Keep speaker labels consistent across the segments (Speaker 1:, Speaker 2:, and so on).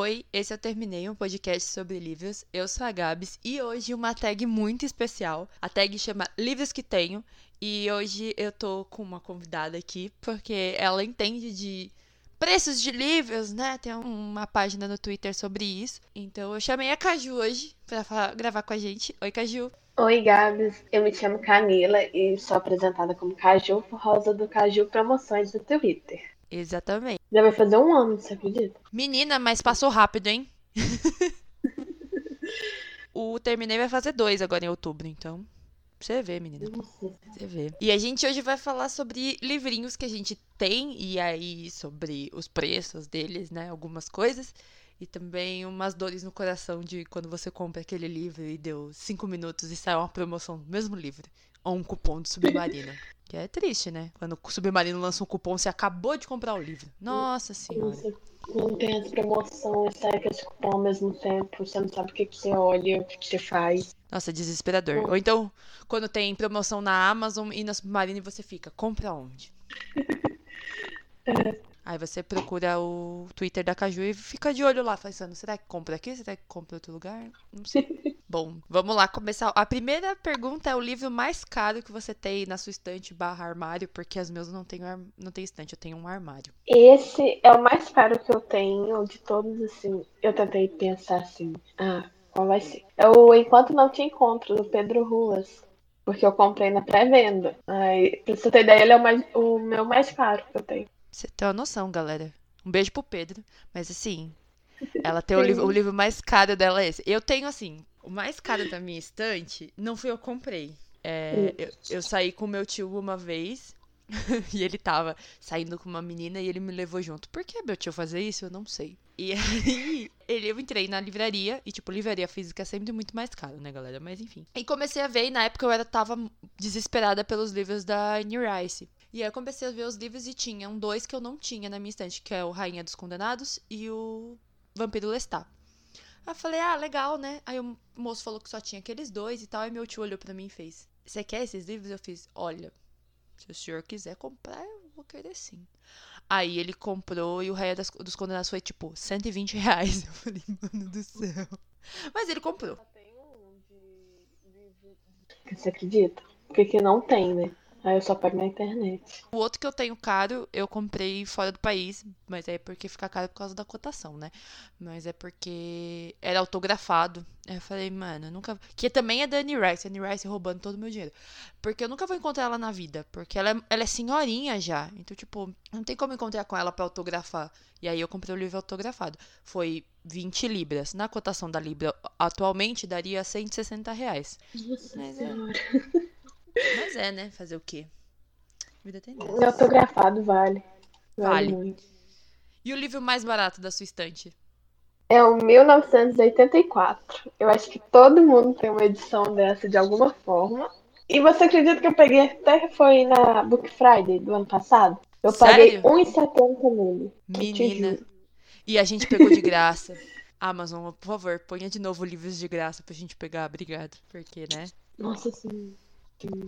Speaker 1: Oi, esse eu terminei um podcast sobre livros. Eu sou a Gabs e hoje uma tag muito especial. A tag chama Livros que Tenho e hoje eu tô com uma convidada aqui porque ela entende de preços de livros, né? Tem uma página no Twitter sobre isso. Então eu chamei a Caju hoje pra gravar com a gente. Oi, Caju.
Speaker 2: Oi, Gabs. Eu me chamo Camila e sou apresentada como Caju por causa do Caju Promoções do Twitter.
Speaker 1: Exatamente.
Speaker 2: Já vai fazer um ano, você acredita?
Speaker 1: Menina, mas passou rápido, hein? o Terminei vai fazer dois agora em outubro, então. Você vê, menina. Você vê. E a gente hoje vai falar sobre livrinhos que a gente tem e aí sobre os preços deles, né? Algumas coisas. E também umas dores no coração de quando você compra aquele livro e deu cinco minutos e sai uma promoção do mesmo livro. Ou um cupom de submarino. Que é triste, né? Quando o Submarino lança um cupom, você acabou de comprar o livro. Nossa senhora. Nossa,
Speaker 2: não tem as promoções, sai com esse cupom ao mesmo tempo, você não sabe o que, que você olha, o que, que você faz.
Speaker 1: Nossa, desesperador. Ou então, quando tem promoção na Amazon e na Submarino, você fica, compra onde? é. Aí você procura o Twitter da Caju e fica de olho lá, pensando, será que compra aqui? Será que compra em outro lugar? Não sei. Bom, vamos lá começar. A primeira pergunta é o livro mais caro que você tem na sua estante barra armário, porque as meus não tem, não tem estante, eu tenho um armário.
Speaker 2: Esse é o mais caro que eu tenho de todos, assim. Eu tentei pensar assim, ah, qual vai ser? É o Enquanto Não Te Encontro, do Pedro Ruas. Porque eu comprei na pré-venda. Aí, pra você ter ideia, ele é o, mais, o meu mais caro que eu tenho.
Speaker 1: Você tem uma noção, galera. Um beijo pro Pedro. Mas assim, ela tem o livro, o livro mais caro dela é esse. Eu tenho, assim, o mais caro da minha estante, não fui eu que comprei. É, eu, eu, saí com meu tio uma vez e ele tava saindo com uma menina e ele me levou junto. Por que meu tio fazer isso? Eu não sei. E aí, ele, eu entrei na livraria, e tipo, livraria física é sempre muito mais caro, né, galera? Mas enfim. E comecei a ver, e na época eu era, tava desesperada pelos livros da Anne Rice. E aí eu comecei a ver os livros e tinham dois que eu não tinha na minha estante, que é o Rainha dos Condenados e o Vampiro Lestat. Aí eu falei, ah, legal, né? Aí o moço falou que só tinha aqueles dois e tal, e meu tio olhou para mim e fez, você quer esses livros? Eu fiz, olha, se o senhor quiser comprar, eu vou querer sim. Aí ele comprou e o Rainha das, dos Condenados foi tipo 120 reais. Eu falei, mano do céu. Mas ele comprou.
Speaker 2: Você acredita? Porque não tem, né? Aí eu só pego na internet.
Speaker 1: O outro que eu tenho caro, eu comprei fora do país, mas é porque fica caro por causa da cotação, né? Mas é porque era autografado. Aí eu falei, mano, nunca. Que também é da Annie Rice, Annie Rice roubando todo o meu dinheiro. Porque eu nunca vou encontrar ela na vida. Porque ela é, ela é senhorinha já. Então, tipo, não tem como encontrar com ela para autografar. E aí eu comprei o livro autografado. Foi 20 libras. Na cotação da Libra, atualmente daria 160 reais.
Speaker 2: Nossa Mas, é senhora.
Speaker 1: É... Mas é, né? Fazer o quê?
Speaker 2: Vida tem dessa. Autografado vale. Vale, vale. muito.
Speaker 1: E o livro mais barato da sua estante?
Speaker 2: É o 1984. Eu acho que todo mundo tem uma edição dessa de alguma forma. E você acredita que eu peguei até foi na Book Friday do ano passado? Eu Sério? paguei 1,70 nele.
Speaker 1: Menina. E a gente pegou de graça. Amazon, por favor, ponha de novo livros de graça pra gente pegar. Obrigado. Porque, né?
Speaker 2: Nossa sim.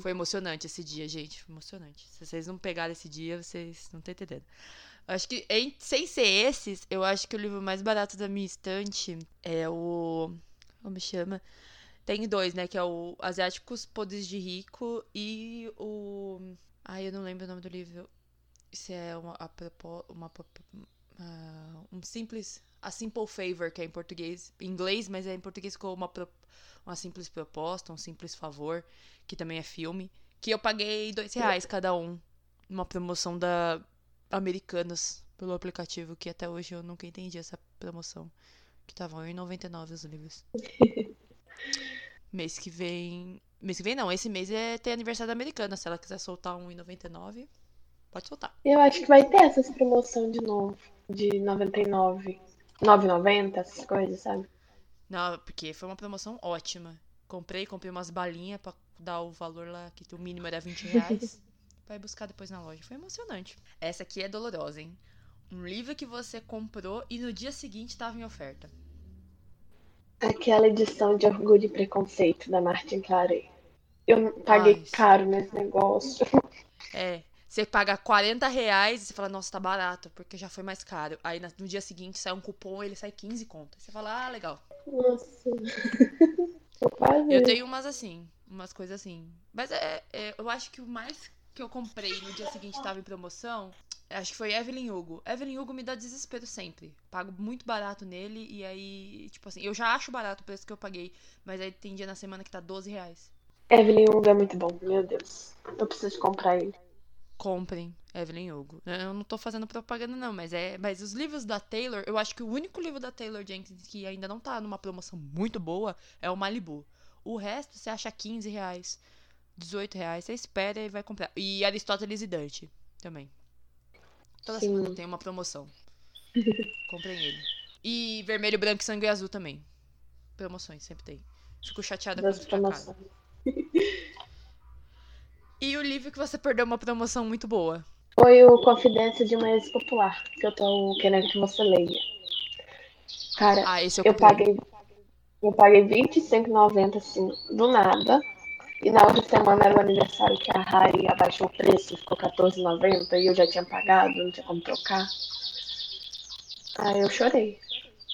Speaker 1: Foi emocionante esse dia, gente. Foi emocionante. Se vocês não pegaram esse dia, vocês não estão entendendo. Acho que, em, sem ser esses, eu acho que o livro mais barato da minha estante é o. Como chama? Tem dois, né? Que é o Asiáticos Poderes de Rico e o. Ai, eu não lembro o nome do livro. Isso é uma. uma, uma um simples. A Simple Favor, que é em português. Em inglês, mas é em português com uma, uma simples proposta, um simples favor que também é filme, que eu paguei dois reais cada um numa promoção da Americanas pelo aplicativo, que até hoje eu nunca entendi essa promoção. Que estavam R$1,99 os livros. mês que vem. Mês que vem não, esse mês é ter aniversário da Americana. Se ela quiser soltar um R$1,99, pode soltar.
Speaker 2: Eu acho que vai ter essas promoção de novo. De 99. 9,90, essas coisas, sabe?
Speaker 1: Não, porque foi uma promoção ótima. Comprei, comprei umas balinhas pra dar o valor lá, que o mínimo era 20 reais. vai buscar depois na loja. Foi emocionante. Essa aqui é dolorosa, hein? Um livro que você comprou e no dia seguinte estava em oferta.
Speaker 2: Aquela edição de Orgulho e Preconceito da Martin Claret. Eu paguei Ai, caro nesse negócio.
Speaker 1: É. você paga 40 reais e você fala, nossa, tá barato, porque já foi mais caro. Aí no dia seguinte sai um cupom ele sai 15 contas. Você fala, ah, legal.
Speaker 2: Nossa.
Speaker 1: eu tenho umas assim, umas coisas assim. Mas é, é, eu acho que o mais que eu comprei no dia seguinte tava em promoção, acho que foi Evelyn Hugo. Evelyn Hugo me dá desespero sempre. Pago muito barato nele e aí, tipo assim, eu já acho barato o preço que eu paguei, mas aí tem dia na semana que tá 12 reais.
Speaker 2: Evelyn Hugo é muito bom, meu Deus. Eu preciso comprar ele
Speaker 1: comprem Evelyn Hugo. Eu não tô fazendo propaganda, não, mas é. Mas os livros da Taylor, eu acho que o único livro da Taylor Jenkins que ainda não tá numa promoção muito boa é o Malibu. O resto você acha 15 reais, 18 reais, você espera e vai comprar. E Aristóteles e Dante também. Toda Sim. semana tem uma promoção. Comprem ele. E vermelho, branco, sangue e azul também. Promoções, sempre tem. Fico chateada com isso E o livro que você perdeu uma promoção muito boa?
Speaker 2: Foi o Confidência de uma Ex-Popular, que eu tô querendo que você leia. Cara, ah, eu, eu paguei eu paguei R$25,90 assim, do nada. E na outra semana era o aniversário que a Rai abaixou o preço, ficou R$14,90 e eu já tinha pagado, não tinha como trocar. Aí eu chorei.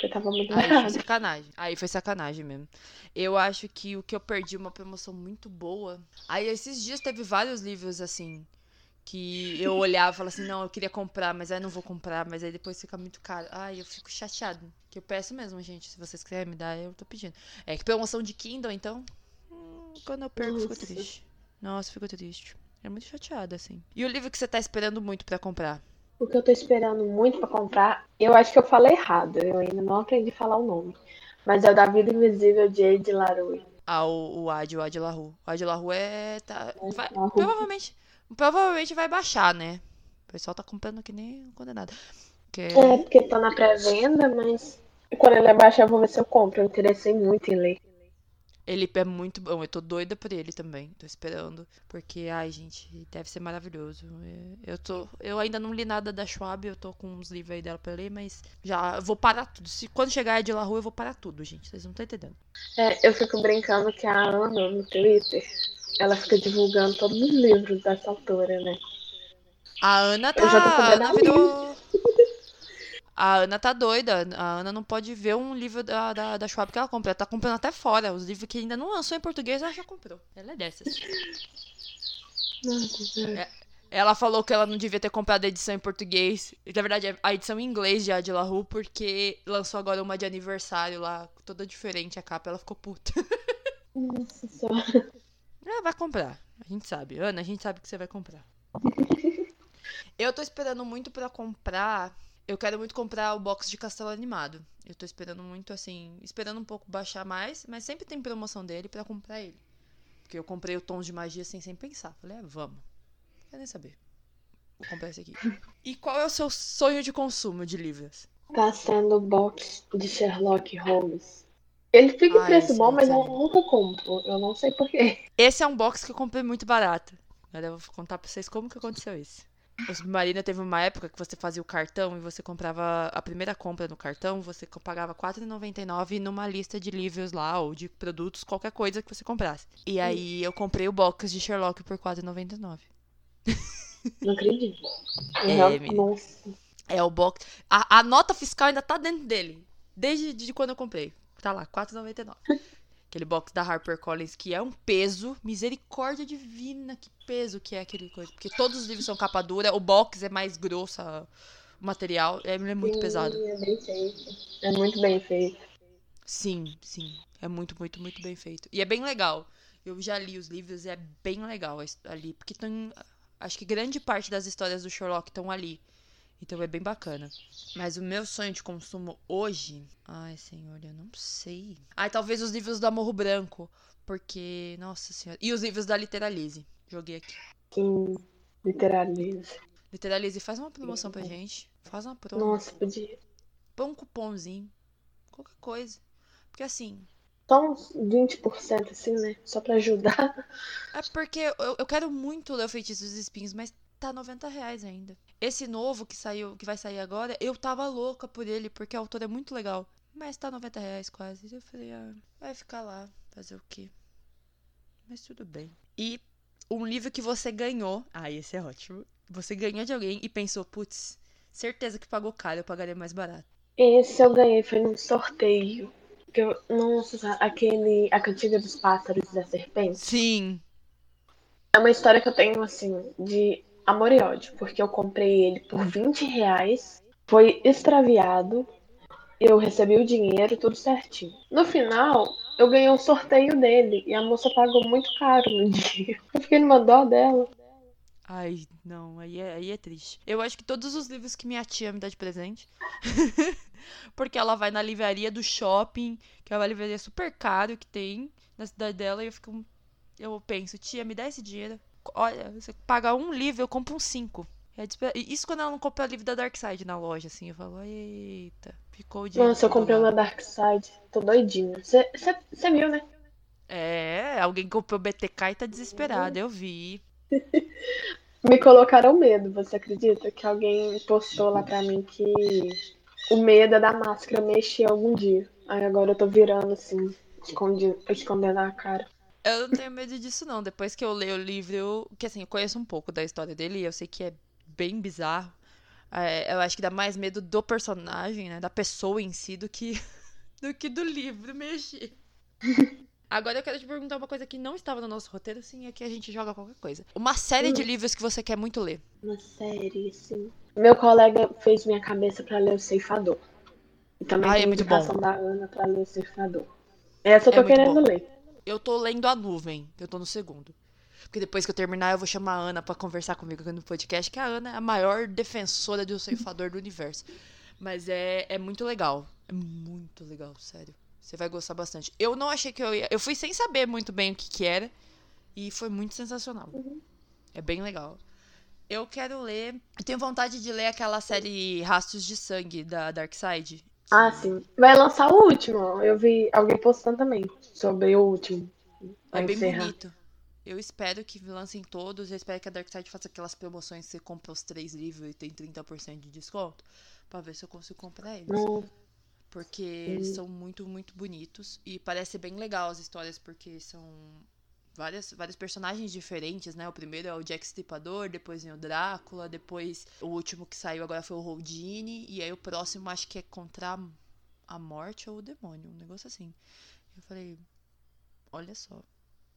Speaker 2: Porque tava muito
Speaker 1: Aí foi sacanagem. Aí foi sacanagem mesmo. Eu acho que o que eu perdi uma promoção muito boa. Aí esses dias teve vários livros assim. Que eu olhava e falava assim, não, eu queria comprar, mas aí não vou comprar, mas aí depois fica muito caro. Ai, eu fico chateado. Que eu peço mesmo, gente. Se vocês quiserem me dar, eu tô pedindo. É que promoção de Kindle, então. Hum, quando eu perco, eu fico triste. Nossa, fico triste. É muito chateada, assim. E o livro que você tá esperando muito para comprar?
Speaker 2: O que eu tô esperando muito para comprar, eu acho que eu falei errado, eu ainda não aprendi a falar o nome. Mas é o da Vida Invisível de Ed LaRue.
Speaker 1: Ah, o, o Ad, o Ad LaRue. O Ad LaRue é. Tá, é vai, provavelmente, provavelmente vai baixar, né? O pessoal tá comprando que nem condenado.
Speaker 2: Porque... É, porque tá na pré-venda, mas quando ele abaixar eu vou ver se eu compro. Eu interessei muito em ler.
Speaker 1: Ele é muito bom, eu tô doida por ele também. Tô esperando. Porque, ai, gente, deve ser maravilhoso. É, eu tô. Eu ainda não li nada da Schwab, eu tô com uns livros aí dela pra ler, mas já vou parar tudo. Se quando chegar a de La Rua, eu vou parar tudo, gente. Vocês não estão entendendo.
Speaker 2: É, eu fico brincando que a Ana no Twitter, ela fica divulgando todos os livros dessa autora, né?
Speaker 1: A Ana tá. Eu já tô Ana virou... A Ana tá doida. A Ana não pode ver um livro da, da, da Schwab que ela compra. Ela tá comprando até fora. Os livros que ainda não lançou em português, ela já comprou. Ela é dessas. É, ela falou que ela não devia ter comprado a edição em português. Na verdade, a edição em inglês de La Rue, porque lançou agora uma de aniversário lá, toda diferente a capa. Ela ficou puta.
Speaker 2: Nossa senhora. Ela
Speaker 1: vai comprar. A gente sabe. Ana, a gente sabe que você vai comprar. Eu tô esperando muito para comprar eu quero muito comprar o box de Castelo Animado. Eu tô esperando muito, assim, esperando um pouco baixar mais, mas sempre tem promoção dele para comprar ele. Porque eu comprei o Tons de Magia assim, sem pensar. Falei, ah, vamos. Não quero nem saber. Vou comprar esse aqui. E qual é o seu sonho de consumo de livros?
Speaker 2: Sendo o box de Sherlock Holmes. Ele fica em ah, preço bom, mas eu nunca compro. Eu não sei porquê.
Speaker 1: Esse é um box que eu comprei muito barato. Agora eu vou contar pra vocês como que aconteceu isso. O Submarina teve uma época que você fazia o cartão e você comprava a primeira compra no cartão, você pagava R$4,99 numa lista de livros lá, ou de produtos, qualquer coisa que você comprasse. E aí eu comprei o box de Sherlock por
Speaker 2: R$4,99. Não acredito. É.
Speaker 1: É o box. A, a, nota fiscal ainda tá dentro dele. Desde de quando eu comprei. Tá lá, R$4,99. Aquele box da HarperCollins que é um peso, misericórdia divina, que peso que é aquele coisa. Porque todos os livros são capa dura, o box é mais grosso, o material é, é muito
Speaker 2: sim,
Speaker 1: pesado.
Speaker 2: É bem feito. É muito bem feito.
Speaker 1: Sim, sim. É muito, muito, muito bem feito. E é bem legal. Eu já li os livros e é bem legal ali. Porque tem. Acho que grande parte das histórias do Sherlock estão ali. Então é bem bacana. Mas o meu sonho de consumo hoje. Ai, senhor, eu não sei. Ai, talvez os livros do Amorro Branco. Porque, nossa senhora. E os livros da Literalize. Joguei aqui.
Speaker 2: Sim, Literalize.
Speaker 1: Literalize, faz uma promoção pra gente. Faz uma promo.
Speaker 2: Nossa, podia.
Speaker 1: Põe um cupomzinho. Qualquer coisa. Porque assim.
Speaker 2: Só uns 20% assim, né? Só pra ajudar.
Speaker 1: É porque eu, eu quero muito ler o Feitiço dos Espinhos, mas tá 90 reais ainda. Esse novo que saiu, que vai sair agora, eu tava louca por ele, porque o autor é muito legal. Mas tá 90 reais quase. Eu falei, ah, vai ficar lá, fazer o quê? Mas tudo bem. E um livro que você ganhou. Ah, esse é ótimo. Você ganhou de alguém e pensou, putz, certeza que pagou caro, eu pagaria mais barato.
Speaker 2: Esse eu ganhei foi num sorteio. Que eu, nossa, aquele. A cantiga dos pássaros e da serpente.
Speaker 1: Sim.
Speaker 2: É uma história que eu tenho, assim, de amor e ódio. Porque eu comprei ele por 20 reais. Foi extraviado. Eu recebi o dinheiro, tudo certinho. No final, eu ganhei um sorteio dele. E a moça pagou muito caro no dia. Eu fiquei numa dó dela.
Speaker 1: Ai, não, aí é, aí é triste. Eu acho que todos os livros que minha tia me dá de presente. porque ela vai na livraria do shopping, que é uma livraria super caro que tem na cidade dela, e eu fico. Eu penso, tia, me dá esse dinheiro. Olha, você paga um livro, eu compro um cinco. É isso quando ela não compra o livro da Dark Side na loja, assim. Eu falo, eita, ficou o dinheiro.
Speaker 2: Nossa, eu comprei uma Dark Side. Tô doidinha. Você viu, né?
Speaker 1: É, alguém comprou o BTK e tá desesperado, eu vi.
Speaker 2: Me colocaram medo, você acredita? Que alguém postou lá pra mim que o medo é da máscara mexer algum dia. Aí agora eu tô virando assim, escondendo a cara.
Speaker 1: Eu não tenho medo disso, não. Depois que eu leio o livro, eu, que assim, eu conheço um pouco da história dele e eu sei que é bem bizarro. É, eu acho que dá mais medo do personagem, né? Da pessoa em si, do que do, que do livro mexer. Agora eu quero te perguntar uma coisa que não estava no nosso roteiro, assim, é que a gente joga qualquer coisa. Uma série de livros que você quer muito ler.
Speaker 2: Uma série, sim. Meu colega fez minha cabeça para ler o Ceifador. E também tem
Speaker 1: é muito bom.
Speaker 2: da Ana pra ler o Ceifador. Essa eu tô é querendo ler.
Speaker 1: Eu tô lendo A Nuvem, eu tô no segundo. Porque depois que eu terminar, eu vou chamar a Ana para conversar comigo no podcast, que a Ana é a maior defensora do ceifador do universo. Mas é, é muito legal. É muito legal, sério. Você vai gostar bastante. Eu não achei que eu ia. Eu fui sem saber muito bem o que, que era. E foi muito sensacional. Uhum. É bem legal. Eu quero ler. Eu tenho vontade de ler aquela série Rastros de Sangue da Dark Side.
Speaker 2: Ah, sim. Vai lançar o último. Eu vi alguém postando também sobre o último.
Speaker 1: É bem encerrar. bonito. Eu espero que lancem todos. Eu espero que a Dark Side faça aquelas promoções que você compra os três livros e tem 30% de desconto. Pra ver se eu consigo comprar eles. Porque hum. são muito, muito bonitos. E parece bem legal as histórias, porque são várias, vários personagens diferentes, né? O primeiro é o Jack Stripador, depois vem o Drácula, depois o último que saiu agora foi o Houdini, e aí o próximo acho que é contra a morte ou o demônio, um negócio assim. Eu falei, olha só,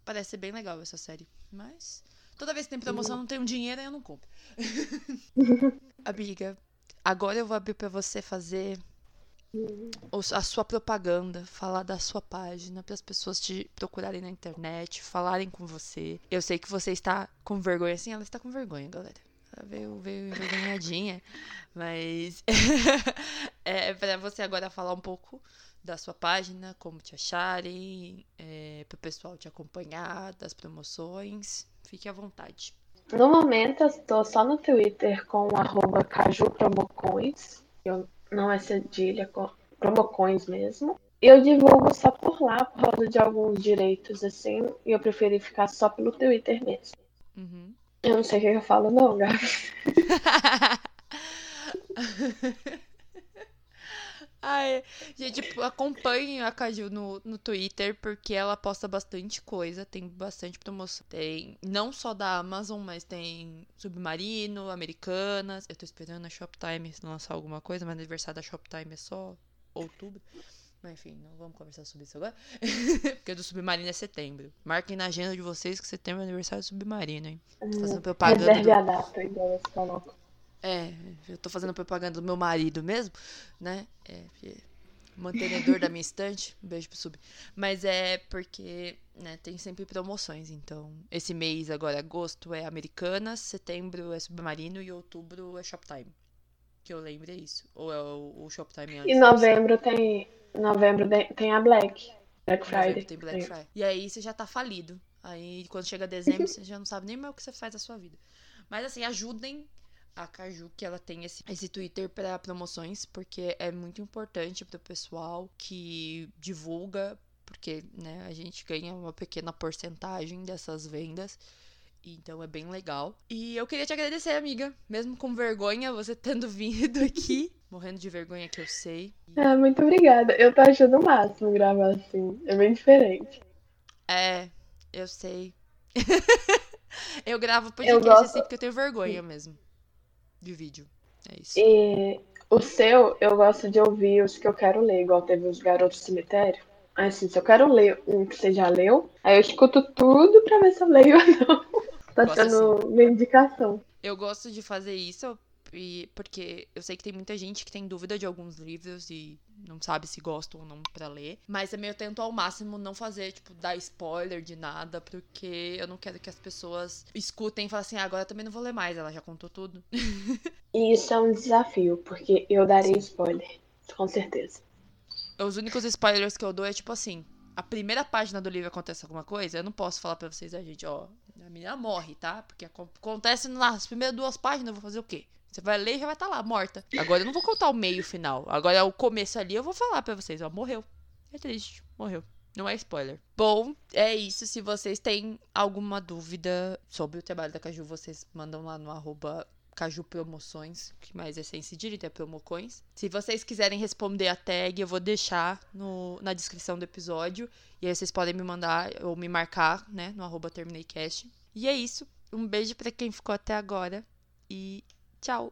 Speaker 1: parece ser bem legal essa série, mas toda vez que tem promoção não tenho dinheiro, eu não compro. Amiga, agora eu vou abrir para você fazer a sua propaganda, falar da sua página para as pessoas te procurarem na internet, falarem com você. Eu sei que você está com vergonha, assim, ela está com vergonha, galera. Ela veio, veio envergonhadinha, mas é para você agora falar um pouco da sua página, como te acharem, é, para o pessoal te acompanhar, das promoções. Fique à vontade.
Speaker 2: No momento, eu estou só no Twitter com o cajupromocões. Eu não é cedilha, promocoins mesmo. Eu divulgo só por lá, por causa de alguns direitos, assim, e eu preferi ficar só pelo Twitter mesmo. Uhum. Eu não sei o que eu falo, não, Gabi.
Speaker 1: Ai, gente, acompanhe a Caju no, no Twitter, porque ela posta bastante coisa, tem bastante promoção. Tem não só da Amazon, mas tem Submarino, Americanas. Eu tô esperando a Shoptime lançar alguma coisa, mas aniversário da Shoptime é só outubro. Mas enfim, não vamos conversar sobre isso agora. porque do Submarino é setembro. Marquem na agenda de vocês que setembro é aniversário do Submarino, hein? Tô fazendo propaganda.
Speaker 2: Reserve do... a data, igual você falou.
Speaker 1: É, eu tô fazendo propaganda do meu marido mesmo, né? É, mantenedor da minha estante. Um beijo pro sub. Mas é porque, né, tem sempre promoções. Então, esse mês agora, agosto é Americanas, setembro é Submarino e outubro é Shoptime. Que eu lembro é isso. Ou é o, o Shoptime antes.
Speaker 2: E novembro tem. Novembro tem a Black. Black Friday.
Speaker 1: Tem Black Friday. E aí você já tá falido. Aí quando chega dezembro, você já não sabe nem mais o que você faz da sua vida. Mas assim, ajudem a Caju que ela tem esse, esse Twitter para promoções, porque é muito importante para o pessoal que divulga, porque né, a gente ganha uma pequena porcentagem dessas vendas. Então é bem legal. E eu queria te agradecer, amiga. Mesmo com vergonha, você tendo vindo aqui. Morrendo de vergonha que eu sei.
Speaker 2: Ah, muito obrigada. Eu tô achando o máximo gravar assim. É bem diferente.
Speaker 1: É, eu sei. Eu gravo podcast
Speaker 2: gosto-
Speaker 1: assim porque eu tenho vergonha mesmo. De vídeo. É isso.
Speaker 2: E o seu, eu gosto de ouvir os que eu quero ler, igual teve os Garotos do Cemitério. Aí, assim, se eu quero ler um que você já leu, aí eu escuto tudo pra ver se eu leio ou não. Tá sendo minha indicação.
Speaker 1: Eu gosto de fazer isso e- porque eu sei que tem muita gente que tem dúvida de alguns livros e não sabe se gosta ou não pra ler. Mas também eu tento ao máximo não fazer, tipo, dar spoiler de nada, porque eu não quero que as pessoas escutem e falem assim, ah, agora eu também não vou ler mais, ela já contou tudo.
Speaker 2: E isso é um desafio, porque eu darei spoiler, com certeza.
Speaker 1: Os únicos spoilers que eu dou é tipo assim. A primeira página do livro acontece alguma coisa, eu não posso falar pra vocês, a gente, ó, a menina morre, tá? Porque acon- acontece nas primeiras duas páginas, eu vou fazer o quê? Você vai ler e já vai estar lá, morta. Agora eu não vou contar o meio final. Agora o começo ali eu vou falar pra vocês, ó, morreu. É triste, morreu. Não é spoiler. Bom, é isso. Se vocês têm alguma dúvida sobre o trabalho da Caju, vocês mandam lá no arroba Caju Promoções, que mais é sem cedilha, é promocões. Se vocês quiserem responder a tag, eu vou deixar no, na descrição do episódio. E aí vocês podem me mandar ou me marcar, né, no arroba TermineiCast. E é isso. Um beijo pra quem ficou até agora e Ciao.